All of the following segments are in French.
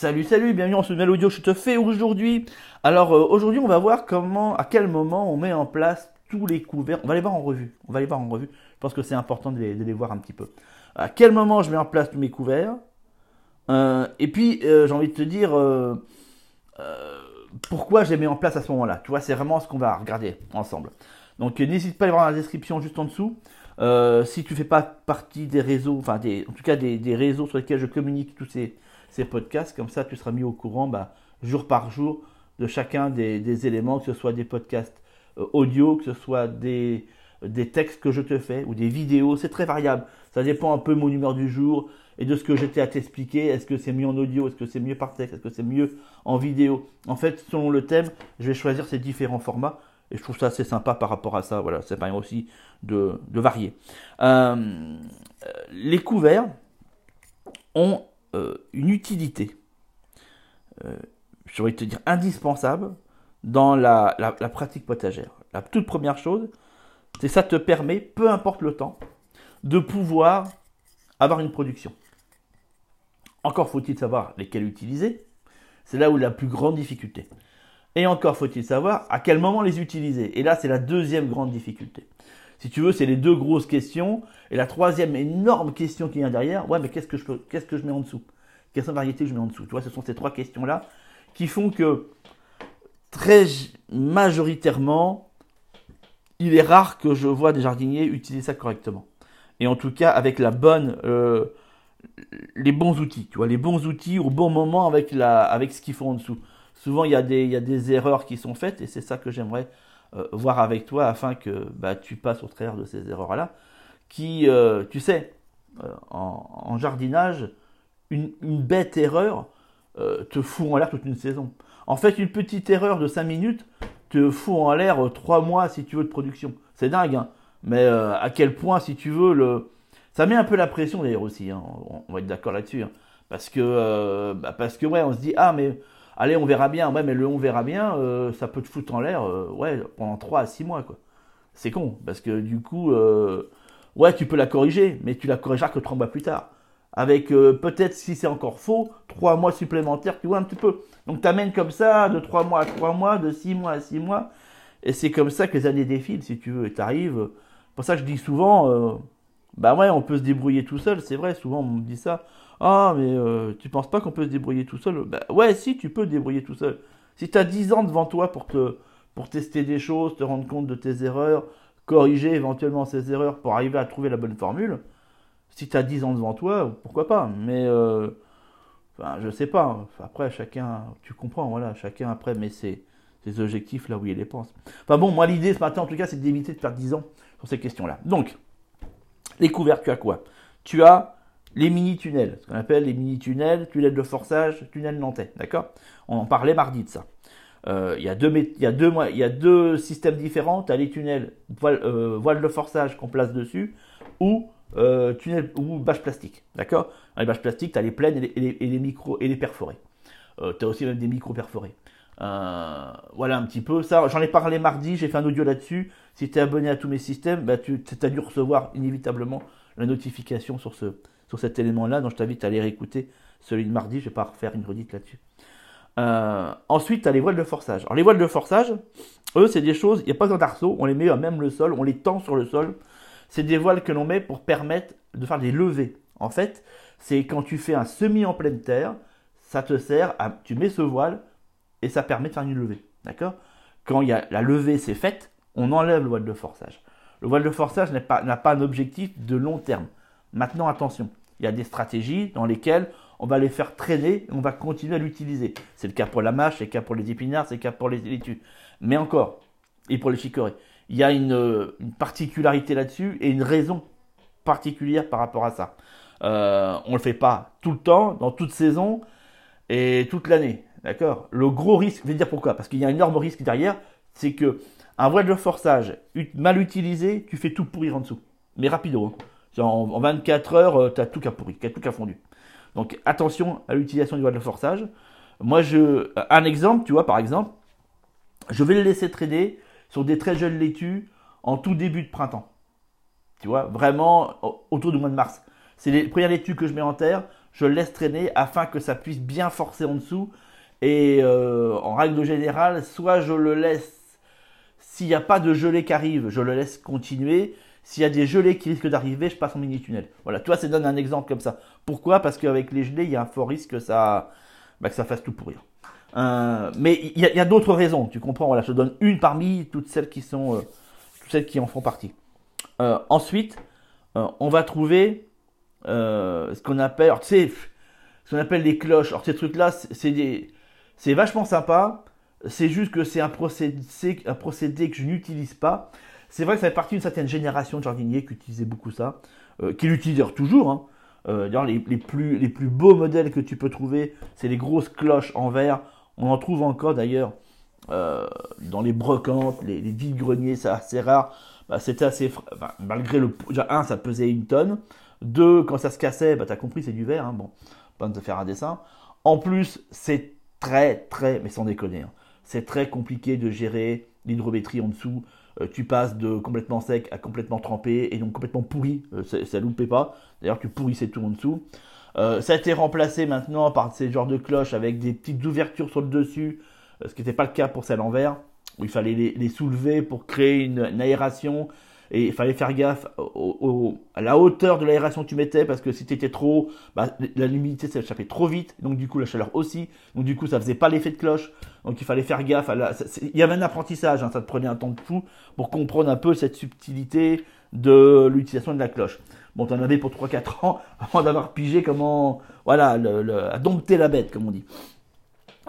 Salut, salut, bienvenue dans ce nouvel audio je te fais aujourd'hui. Alors euh, aujourd'hui, on va voir comment, à quel moment on met en place tous les couverts. On va les voir en revue. On va les voir en revue. Je pense que c'est important de les, voir un petit peu. À quel moment je mets en place tous mes couverts euh, Et puis, euh, j'ai envie de te dire pourquoi je les mets en place à ce moment-là. Tu vois, c'est vraiment ce qu'on va regarder ensemble. Donc n'hésite pas à aller voir dans la description juste en dessous. si tu fais pas partie des réseaux, enfin en tout cas des réseaux sur lesquels je communique tous ces ces podcasts. Comme ça, tu seras mis au courant bah, jour par jour de chacun des, éléments, que ce soit des podcasts euh, audio, que ce soit des, des textes que je te fais ou des vidéos. C'est très variable. Ça dépend un peu de mon humeur du jour et de ce que j'étais à t'expliquer. Est-ce que c'est mieux en audio? Est-ce que c'est mieux par texte? Est-ce que c'est mieux en vidéo? En fait, selon le thème, je vais choisir ces différents formats. Et je trouve ça assez sympa par rapport à ça. Voilà, ça permet aussi de, de varier. Euh, les couverts ont euh, une utilité, euh, je te dire indispensable, dans la, pratique potagère. La toute première chose, c'est ça te permet, peu importe le temps, de pouvoir avoir une production. Encore faut-il savoir lesquels utiliser. C'est là où la plus grande difficulté. Et encore faut-il savoir à quel moment les utiliser. Et là, c'est la deuxième grande difficulté. Si tu veux, c'est les deux grosses questions. Et la troisième énorme question qui vient derrière, ouais, mais qu'est-ce que je, mets en dessous? Quelles sont les variétés que je mets en dessous? Tu vois, ce sont ces trois questions-là qui font que très majoritairement, il est rare que je vois des jardiniers utiliser ça correctement. Et en tout cas, avec la bonne, euh, les bons outils, tu vois, les bons outils au bon moment avec, la, avec ce qu'ils font en dessous. Souvent, il y a des erreurs qui sont faites et c'est ça que j'aimerais euh, voir avec toi afin que bah, tu passes au travers de ces erreurs-là, qui, euh, tu sais, euh, en, jardinage, une, bête erreur te fout en l'air toute une saison. En fait, une petite erreur de 5 minutes te fout en l'air 3 mois si tu veux de production. C'est dingue, hein mais à quel point, si tu veux, le... ça met un peu la pression d'ailleurs aussi, hein. on, va être d'accord là-dessus. Hein. parce que, bah, parce que ouais, on se dit, ah mais allez, on verra bien. Ouais, mais le on verra bien, euh, ça peut te foutre en l'air, euh, ouais, pendant 3 à 6 mois, quoi. C'est con, parce que du coup, euh, ouais, tu peux la corriger, mais tu la corrigeras que 3 mois plus tard. Avec peut-être, si c'est encore faux, 3 mois supplémentaires, tu vois, un petit peu. Donc, tu amènes comme ça, de 3 mois à 3 mois, de 6 mois à 6 mois, et c'est comme ça que les années défilent, si tu veux, et t'arrives. Pour ça, je dis souvent, bah ouais, on peut se débrouiller tout seul, c'est vrai, souvent on me dit ça. Ah, mais euh, tu penses pas qu'on peut se débrouiller tout seul? Bah, Ouais, si, tu peux te débrouiller tout seul. Si tu as 10 ans devant toi pour, te, pour tester des choses, te rendre compte de tes erreurs, corriger éventuellement ces erreurs pour arriver à trouver la bonne formule, si tu as 10 ans devant toi, pourquoi pas? Mais, euh, enfin, je sais pas. Après, chacun, tu comprends, voilà, chacun après met ses, ses objectifs là où il les pense. Enfin bon, moi, l'idée ce matin, en tout cas, c'est d'éviter de perdre 10 ans sur ces questions-là. Donc, les couverts, tu as quoi? Tu as les mini-tunnels, ce qu'on appelle les mini-tunnels, tunnels de forçage, tunnels nantais, d'accord? On en parlait mardi de ça. Euh, il, y a deux, il, y a deux, systèmes différents, tu as les tunnels voile, euh, voile de forçage qu'on place dessus, ou euh, tunnels ou bâches plastiques, d'accord? Les bâches plastiques, tu as les pleines et les, et les, et les perforés. tu as aussi même des micros perforés. voilà un petit peu ça. J'en ai parlé mardi, j'ai fait un audio là-dessus. Si tu es abonné à tous mes systèmes, bah, tu as dû recevoir inévitablement la notification sur ce, sur cet élément-là, donc je t'invite à aller réécouter celui de mardi, je vais pas refaire une redite là-dessus. Euh, ensuite, tu as les voiles de forçage. Alors les voiles de forçage, eux, c'est des choses, il n'y a pas besoin d'arceau, on les met à même le sol, on les tend sur le sol. C'est des voiles que l'on met pour permettre de faire des levées. En fait, c'est quand tu fais un semi en pleine terre, ça te sert à, tu mets ce voile et ça permet de faire une levée. D'accord? Quand y a, la levée c'est faite, on enlève le voile de forçage. Le voile de forçage n'a pas, pas un objectif de long terme. Maintenant, attention, il y a des stratégies dans lesquelles on va les faire traîner et on va continuer à l'utiliser. C'est le cas pour la mâche, c'est le cas pour les épinards, c'est le cas pour les laitues. Mais encore, et pour les chicorées, il y a une, particularité là-dessus et une raison particulière par rapport à ça. Euh, on ne le fait pas tout le temps, dans toute saison et toute l'année. D'accord? Le gros risque, je vais dire pourquoi, parce qu'il y a un énorme risque derrière, c'est que un voile de forçage mal utilisé, tu fais tout pourrir en dessous. Mais rapido. Hein. En, 24 heures, euh, tu as tout qui a pourri, tout qui a fondu. Donc attention à l'utilisation du voile de forçage. Moi, je, un exemple, tu vois, par exemple, je vais le laisser traîner sur des très jeunes laitues en tout début de printemps. Tu vois, vraiment autour du mois de mars. C'est les premières laitues que je mets en terre. je le laisse traîner afin que ça puisse bien forcer en dessous. Et euh, en règle générale, soit je le laisse, s'il n'y a pas de gelée qui arrive, je le laisse continuer. S'il y a des gelées qui risquent d'arriver, je passe en mini-tunnel. Voilà, toi, ça donne un exemple comme ça. Pourquoi? Parce qu'avec les gelées, il y a un fort risque que ça, bah, que ça fasse tout pourrir. Euh, mais il y a, d'autres raisons, tu comprends? Voilà, je donne une parmi toutes celles qui sont, euh, toutes celles qui en font partie. Ensuite, on va trouver ce qu'on appelle, tu ce qu'on appelle les cloches. Alors ces trucs-là, c'est c'est vachement sympa. C'est juste que c'est un procédé, que je n'utilise pas. C'est vrai que ça fait partie d'une certaine génération de jardiniers qui utilisaient beaucoup ça, qui l'utilisent toujours. Hein. D'ailleurs, les, plus, beaux modèles que tu peux trouver, c'est les grosses cloches en verre on en trouve encore d'ailleurs euh, dans les brocantes, les, les vides-greniers, c'est assez rare. Bah, c'était assez. malgré le. Déjà, un, ça pesait une tonne. Deux, quand ça se cassait, bah, t'as compris, c'est du verre. Hein, bon, pas de faire un dessin. En plus, c'est très, très. Mais sans déconner. Hein, c'est très compliqué de gérer l'hydrométrie en dessous. Euh, tu passes de complètement sec à complètement trempé et donc complètement pourri. Euh, ça ne loupait pas. D'ailleurs, tu pourrissais tout en dessous. Euh, ça a été remplacé maintenant par ces genres de cloches avec des petites ouvertures sur le dessus, euh, ce qui n'était pas le cas pour celles en verre, où il fallait les, soulever pour créer une, aération. Et il fallait faire gaffe à la hauteur de l'aération que tu mettais, parce que si tu étais trop bah, la l'humidité s'échappait trop vite, donc du coup la chaleur aussi, donc du coup ça faisait pas l'effet de cloche, donc il fallait faire gaffe. À la, il y avait un apprentissage, hein, ça te prenait un temps de fou pour comprendre un peu cette subtilité de l'utilisation de la cloche. Bon, t'en avais pour 3-4 ans avant d'avoir pigé comment, voilà, à dompter la bête, comme on dit.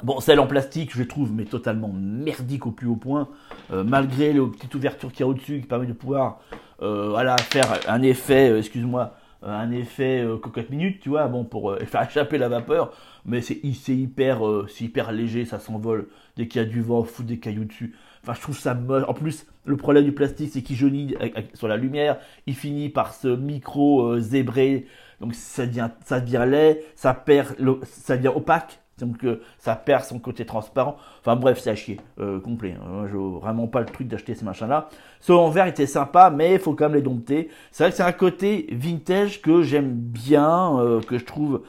Bon, celle en plastique, je trouve, mais totalement merdique au plus haut point, euh, malgré les petites ouvertures qu'il y a au-dessus qui permettent de pouvoir, euh, voilà, faire un effet, euh, excuse-moi, un effet cocotte minute, tu vois, bon, pour faire échapper la vapeur, mais c'est hyper, hyper léger, ça s'envole dès qu'il y a du vent, fout des cailloux dessus. Enfin, je trouve ça moche. En plus, le problème du plastique, c'est qu'il jaunit sur la lumière. Il finit par se micro zébré. Donc ça devient, ça devient laid, ça perd, ça devient opaque. Donc euh, ça perd son côté transparent. Enfin bref, c'est à chier, euh, complet. Hein. je vraiment pas le truc d'acheter ces machins-là. Ce en verre était sympa, mais il faut quand même les dompter. C'est vrai que c'est un côté vintage que j'aime bien, que je trouve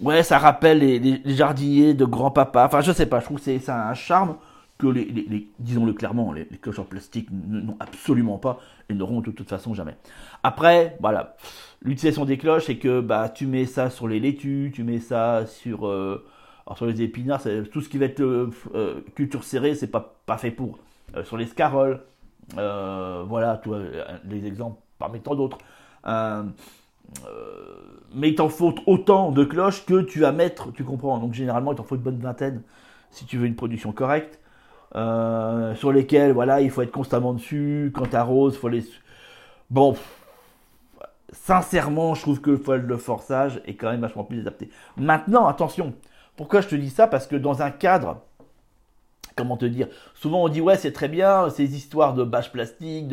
Ouais, ça rappelle les, jardiniers de grand-papa. Enfin, je sais pas, je trouve que c'est un charme que les, disons-le clairement, les, cloches en plastique n'ont absolument pas et n'auront de toute façon jamais. Après, voilà, l'utilisation des cloches, c'est que bah tu mets ça sur les laitues, tu mets ça sur, euh, sur les épinards, tout ce qui va être euh, euh, culture serrée, c'est pas pas fait pour. sur les scaroles, voilà, vois, les exemples parmi tant d'autres. mais il t'en faut autant de cloches que tu vas mettre, tu comprends. Donc généralement, il t'en faut une bonne vingtaine si tu veux une production correcte. Euh, sur lesquels voilà, il faut être constamment dessus. Quand t'arroses, faut les. Bon, sincèrement, je trouve que le forçage est quand même vachement plus adapté. Maintenant, attention, pourquoi je te dis ça? Parce que dans un cadre, comment te dire Souvent on dit ouais, c'est très bien ces histoires de bâches plastiques,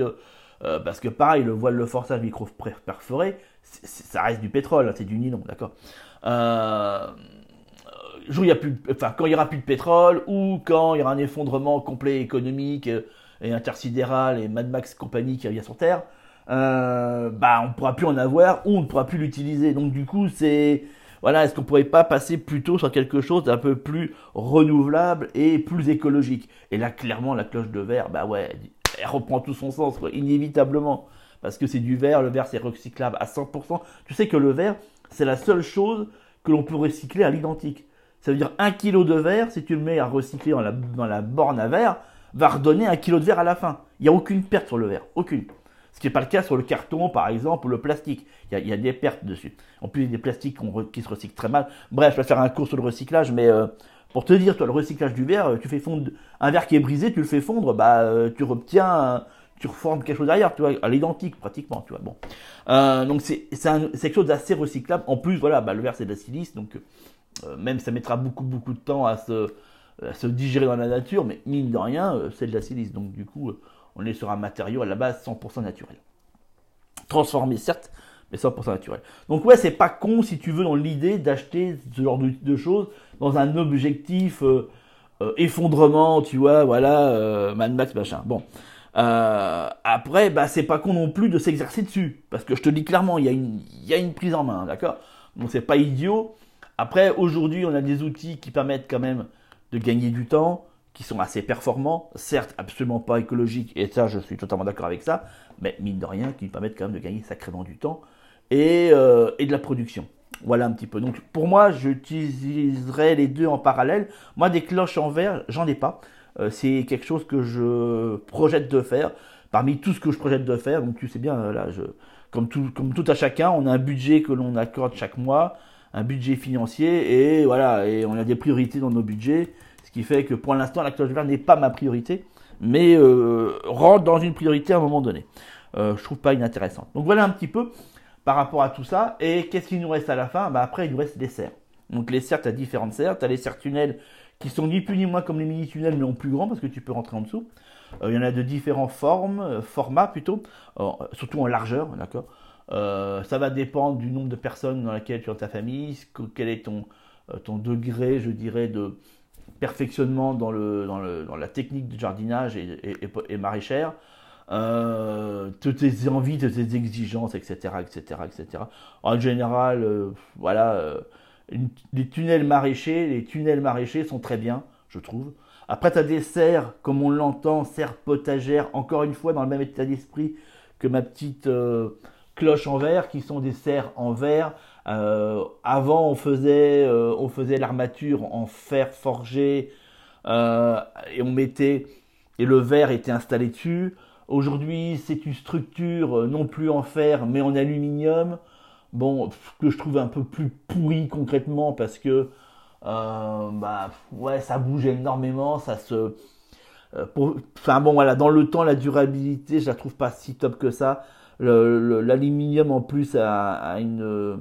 euh, parce que pareil, le voile de forçage micro perforé, ça reste du pétrole, hein, c'est du nylon, d'accord? Euh, quand il y aura plus de pétrole ou quand il y aura un effondrement complet économique euh, et intersidéral et Mad Max compagnie qui revient sur Terre, bah on pourra plus en avoir ou on ne pourra plus l'utiliser. Donc du coup c'est voilà, est-ce qu'on pourrait pas passer plutôt sur quelque chose d'un peu plus renouvelable et plus écologique? Et là clairement la cloche de verre, bah ouais, elle reprend tout son sens inévitablement parce que c'est du verre, le verre c'est recyclable à 100%. Tu sais que le verre c'est la seule chose que l'on peut recycler à l'identique. Ça veut dire un kilo de verre, si tu le mets à recycler dans la, dans la borne à verre, va redonner un kilo de verre à la fin. Il n'y a aucune perte sur le verre, aucune. Ce qui n'est pas le cas sur le carton, par exemple, ou le plastique. Il y a, des pertes dessus. En plus, il y a des plastiques qui se recyclent très mal. Bref, je vais faire un cours sur le recyclage, mais euh, pour te dire, toi, le recyclage du verre, euh, tu fais fondre un verre qui est brisé, tu le fais fondre, bah, euh, tu obtiens, tu reformes quelque chose derrière, tu vois, à l'identique pratiquement, tu vois. Bon, donc c'est quelque chose d'assez recyclable. En plus, voilà, bah, le verre c'est de la silice, donc même ça mettra beaucoup beaucoup de temps à se, se digérer dans la nature, mais mine de rien, c'est de la silice. Donc du coup, on est sur un matériau à la base 100% naturel. Transformé certes, mais 100% naturel. Donc ouais, c'est pas con si tu veux dans l'idée d'acheter ce genre de, choses dans un objectif effondrement, tu vois, voilà, Mad Max machin. Bon. après, bah c'est pas con non plus de s'exercer dessus, parce que je te dis clairement, il y a une, y a une prise en main, d'accord? Donc c'est pas idiot. Après, aujourd'hui, on a des outils qui permettent quand même de gagner du temps, qui sont assez performants, certes absolument pas écologiques, et ça je suis totalement d'accord avec ça, mais mine de rien, qui permettent quand même de gagner sacrément du temps et, euh, et de la production. Voilà un petit peu. Donc pour moi, j'utiliserai les deux en parallèle. Moi, des cloches en verre, j'en ai pas. Euh, c'est quelque chose que je projette de faire. Parmi tout ce que je projette de faire, donc tu sais bien, euh, là, comme, tout, comme tout à chacun, on a un budget que l'on accorde chaque mois, un budget financier, et voilà, et on a des priorités dans nos budgets, ce qui fait que pour l'instant, la cloche vert n'est pas ma priorité, mais euh, rentre dans une priorité à un moment donné. Euh, je trouve pas inintéressante. Donc voilà un petit peu par rapport à tout ça. Et qu'est-ce qu'il nous reste à la fin? Bah Après, il nous reste les serres. Donc les serres, tu as différentes serres. Tu as les serres tunnels qui sont ni plus ni moins comme les mini-tunnels, mais en plus grand parce que tu peux rentrer en dessous. Euh, il y en a de différentes formes, euh, formats plutôt, surtout en largeur, d'accord? Ça va dépendre du nombre de personnes dans laquelle tu as ta famille, quel est ton, ton degré, je dirais, de perfectionnement dans, le, dans, le, dans la technique de jardinage et, et, et maraîchère euh, toutes tes envies, toutes tes exigences, etc., etc., etc. En général, euh, voilà, euh, les tunnels maraîchers, les tunnels maraîchers sont très bien, je trouve. Après, tu as des serres, comme on l'entend, serres potagères, encore une fois dans le même état d'esprit que ma petite euh, cloche en verre, qui sont des serres en verre. Avant, on faisait, on faisait l'armature en fer forgé et on mettait et le verre était installé dessus. Aujourd'hui, c'est une structure euh, non plus en fer, mais en aluminium. Bon, que je trouve un peu plus pourri concrètement parce que euh, bah ouais, ça bouge énormément, ça se. Euh, enfin bon, voilà, dans le temps, la durabilité, je la trouve pas si top que ça. L'aluminium en plus a, une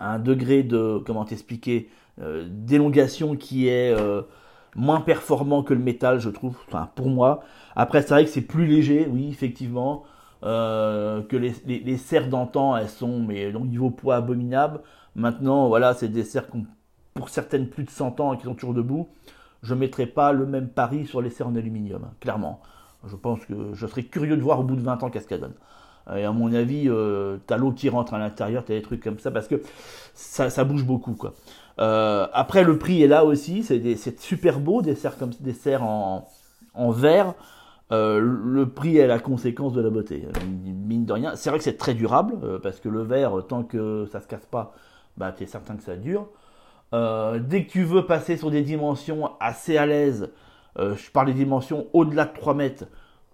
un degré de comment t'expliquer d'élongation qui est moins performant que le métal, je trouve. Enfin, pour moi. Après, c'est vrai que c'est plus léger, oui, effectivement, euh, que les, serres d'antan, elles sont, mais au niveau poids abominable. Maintenant, voilà, c'est des serres qui ont, pour certaines, plus de 100 ans et qui sont toujours debout. Je ne mettrai pas le même pari sur les serres en aluminium, hein, clairement. Je pense que je serais curieux de voir au bout de 20 ans qu'est-ce qu'elle donne. Et à mon avis, euh, t'as l'eau qui rentre à l'intérieur, t'as des trucs comme ça, parce que ça, bouge beaucoup, quoi. Euh, après, le prix est là aussi, c'est super beau, des serres en, verre. Euh, le prix est la conséquence de la beauté. Mine de rien, c'est vrai que c'est très durable euh, parce que le verre, tant que ça se casse pas, bah es certain que ça dure. Euh, dès que tu veux passer sur des dimensions assez à l'aise, je parle des dimensions au-delà de 3 mètres,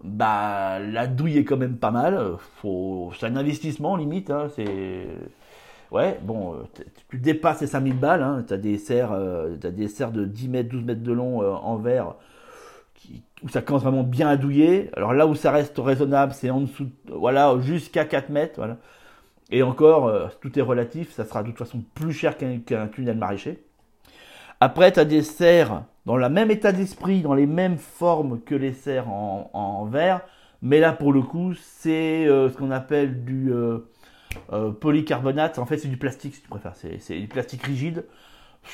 bah la douille est quand même pas mal. Faut, c'est un investissement limite. Hein, c'est ouais, bon, tu dépasses les 5000 balles. Hein, t'as serres, as des serres de 10 mètres, 12 mètres de long en verre où ça commence vraiment bien à douiller. Alors là où ça reste raisonnable, c'est en dessous, voilà, jusqu'à 4 mètres, voilà. Et encore, euh, tout est relatif, ça sera de toute façon plus cher qu'un tunnel maraîcher. Après, tu as des serres dans le même état d'esprit, dans les mêmes formes que les serres en, verre, mais là pour le coup, c'est euh, ce qu'on appelle du euh, polycarbonate. En fait, c'est du plastique si tu préfères, c'est du plastique rigide.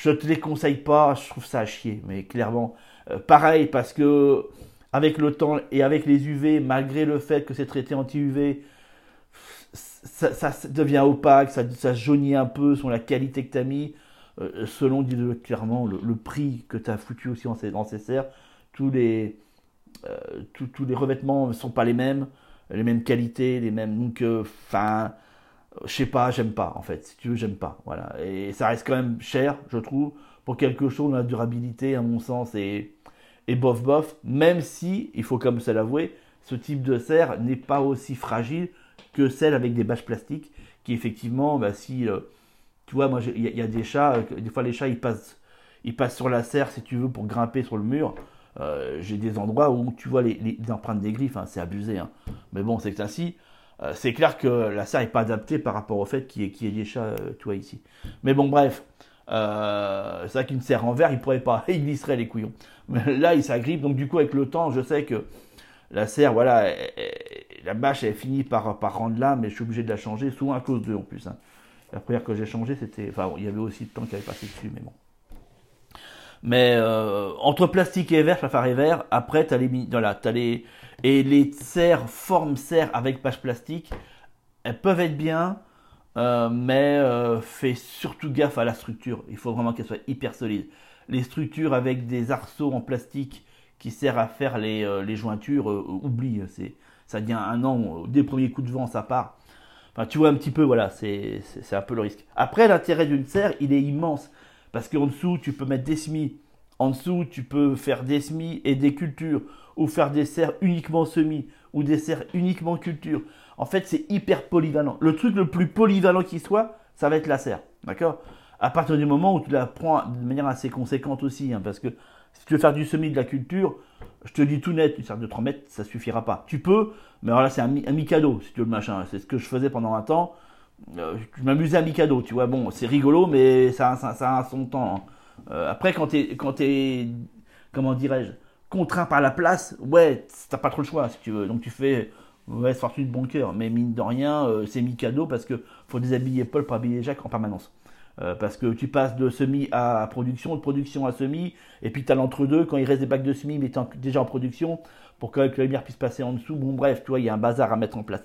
Je te les conseille pas, je trouve ça à chier, mais clairement, euh, pareil, parce que avec le temps et avec les UV, malgré le fait que c'est traité anti-UV, ça, devient opaque, ça, ça jaunit un peu sur la qualité que tu as mis, euh, selon, dis clairement, le, prix que tu as foutu aussi dans ces, serres. Tous les, euh, tous, les revêtements ne sont pas les mêmes, les mêmes qualités, les mêmes. Donc, enfin, je sais pas, j'aime pas, en fait. Si tu veux, j'aime pas. Voilà. Et ça reste quand même cher, je trouve, pour quelque chose dont la durabilité, à mon sens, est et bof bof, même si, il faut comme ça l'avouer, ce type de serre n'est pas aussi fragile que celle avec des bâches plastiques, qui effectivement, bah, si, euh, tu vois, moi, il y, a des chats, euh, des fois les chats, ils passent, sur la serre, si tu veux, pour grimper sur le mur. Euh, j'ai des endroits où tu vois les, empreintes des griffes, hein, c'est abusé. Hein. Mais bon, c'est ainsi. c'est clair que la serre n'est pas adaptée par rapport au fait qu'il y, ait des chats, tu vois, ici. Mais bon, bref. Euh, c'est vrai qu'une serre en verre, il pourrait pas, il glisserait les couillons. Mais là, il s'agrippe, donc du coup, avec le temps, je sais que la serre, voilà, la bâche, elle finit par, par rendre là, mais je suis obligé de la changer, souvent à cause d'eux en plus. Hein. La première que j'ai changée, c'était, enfin, il y avait aussi le temps qui avait passé dessus, mais bon. Mais euh, entre plastique et verre, je préfère les verre. Après, tu as les, voilà, as les et les serres, formes serres avec bâche plastique, elles peuvent être bien. mais fais surtout gaffe à la structure. Il faut vraiment qu'elle soit hyper solide. Les structures avec des arceaux en plastique qui servent à faire les, jointures, oublie. Ça devient un an, des premiers coups de vent, ça part. Enfin, tu vois un petit peu, voilà, c'est un peu le risque. Après, l'intérêt d'une serre, il est immense. Parce qu'en dessous, tu peux mettre des semis. En dessous, tu peux faire des semis et des cultures. Ou faire des serres uniquement semis. Ou des serres uniquement culture. En fait, c'est hyper polyvalent. Le truc le plus polyvalent qui soit, ça va être la serre. D'accord? À partir du moment où tu la prends de manière assez conséquente aussi. Hein, parce que si tu veux faire du semis de la culture, je te dis tout net, une serre de 3 mètres, ça suffira pas. Tu peux, mais alors là, c'est un, un Mikado, si tu veux le machin. C'est ce que je faisais pendant un temps. Euh, je m'amusais à Mikado, tu vois. Bon, c'est rigolo, mais ça, ça, a son temps. Hein. Euh, après, quand tu quand es, comment dirais-je, contraint par la place, ouais, t'as pas trop le choix, si tu veux. Donc tu fais, ouais, fortune de bon cœur. Mais mine de rien, euh, c'est Mikado parce que faut déshabiller Paul pour habiller Jacques en permanence. Parce que tu passes de semi à production, de production à semi, et puis tu as l'entre-deux, quand il reste des bacs de semi, mais tu déjà en production, pour que la lumière puisse passer en dessous. Bon, bref, tu vois, il y a un bazar à mettre en place.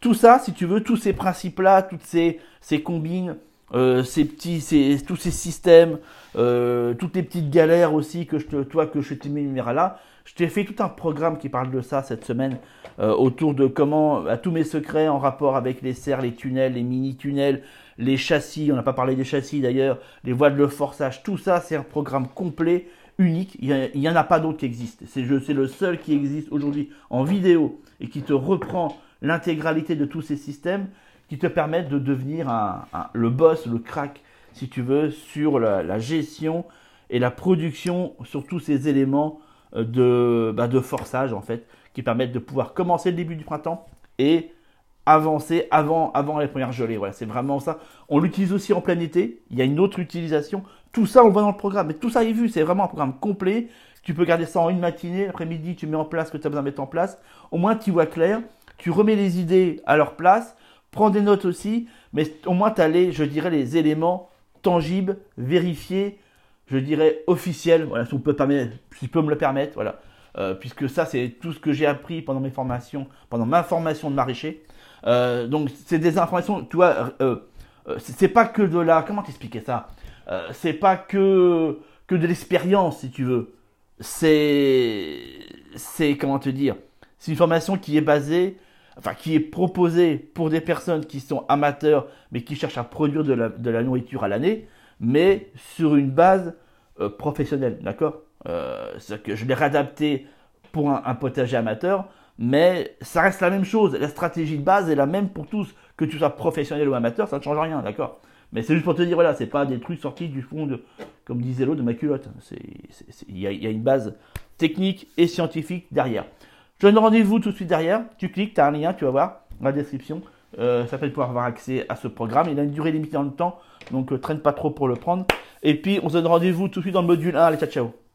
Tout ça, si tu veux, tous ces principes-là, toutes ces, combines, euh, tous ces systèmes, euh, toutes les petites galères aussi que je te, toi, que je t'énumérerai là. Je t'ai fait tout un programme qui parle de ça cette semaine, euh, autour de comment, à tous mes secrets en rapport avec les serres, les tunnels, les mini-tunnels, les châssis, on n'a pas parlé des châssis d'ailleurs, les voiles de forçage, tout ça, c'est un programme complet, unique. Il n'y en a pas d'autre qui existe. C'est le seul qui existe aujourd'hui en vidéo et qui te reprend l'intégralité de tous ces systèmes qui te permettent de devenir le boss, le crack, si tu veux, sur la, gestion et la production sur tous ces éléments de, bah, de forçage, en fait, qui permettent de pouvoir commencer le début du printemps et avancer avant, avant les premières gelées. Voilà, c'est vraiment ça. On l'utilise aussi en plein été. Il y a une autre utilisation. Tout ça, on le voit dans le programme. Mais tout ça est vu. C'est vraiment un programme complet. Tu peux garder ça en une matinée. L'après-midi, tu mets en place ce que tu as besoin de mettre en place. Au moins, tu vois clair tu remets les idées à leur place, prends des notes aussi, mais au moins tu as les, je dirais, les éléments tangibles, vérifiés, je dirais officiels, voilà, si on peut, me le permettre, voilà. Euh, puisque ça, c'est tout ce que j'ai appris pendant mes formations, pendant ma formation de maraîcher. Euh, donc, c'est des informations, tu vois, euh, c'est pas que de la, comment t'expliquer ça? C'est pas que que de l'expérience, si tu veux. C'est, c'est comment te dire? C'est une formation qui est basée enfin qui est proposé pour des personnes qui sont amateurs mais qui cherchent à produire de la, nourriture à l'année, mais sur une base euh, professionnelle, d'accord? Euh, que je l'ai réadapté pour un, potager amateur, mais ça reste la même chose. La stratégie de base est la même pour tous, que tu sois professionnel ou amateur, ça ne change rien, d'accord? Mais c'est juste pour te dire, voilà, c'est pas des trucs sortis du fond de, comme disait l'autre, de ma culotte. Il y, a une base technique et scientifique derrière. Je donne rendez-vous tout de suite derrière. Tu cliques, tu as un lien, tu vas voir dans la description. Euh, ça fait pouvoir avoir accès à ce programme. Il a une durée limitée dans le temps, donc euh, traîne pas trop pour le prendre. Et puis, on se donne rendez-vous tout de suite dans le module 1. Allez, ciao, ciao.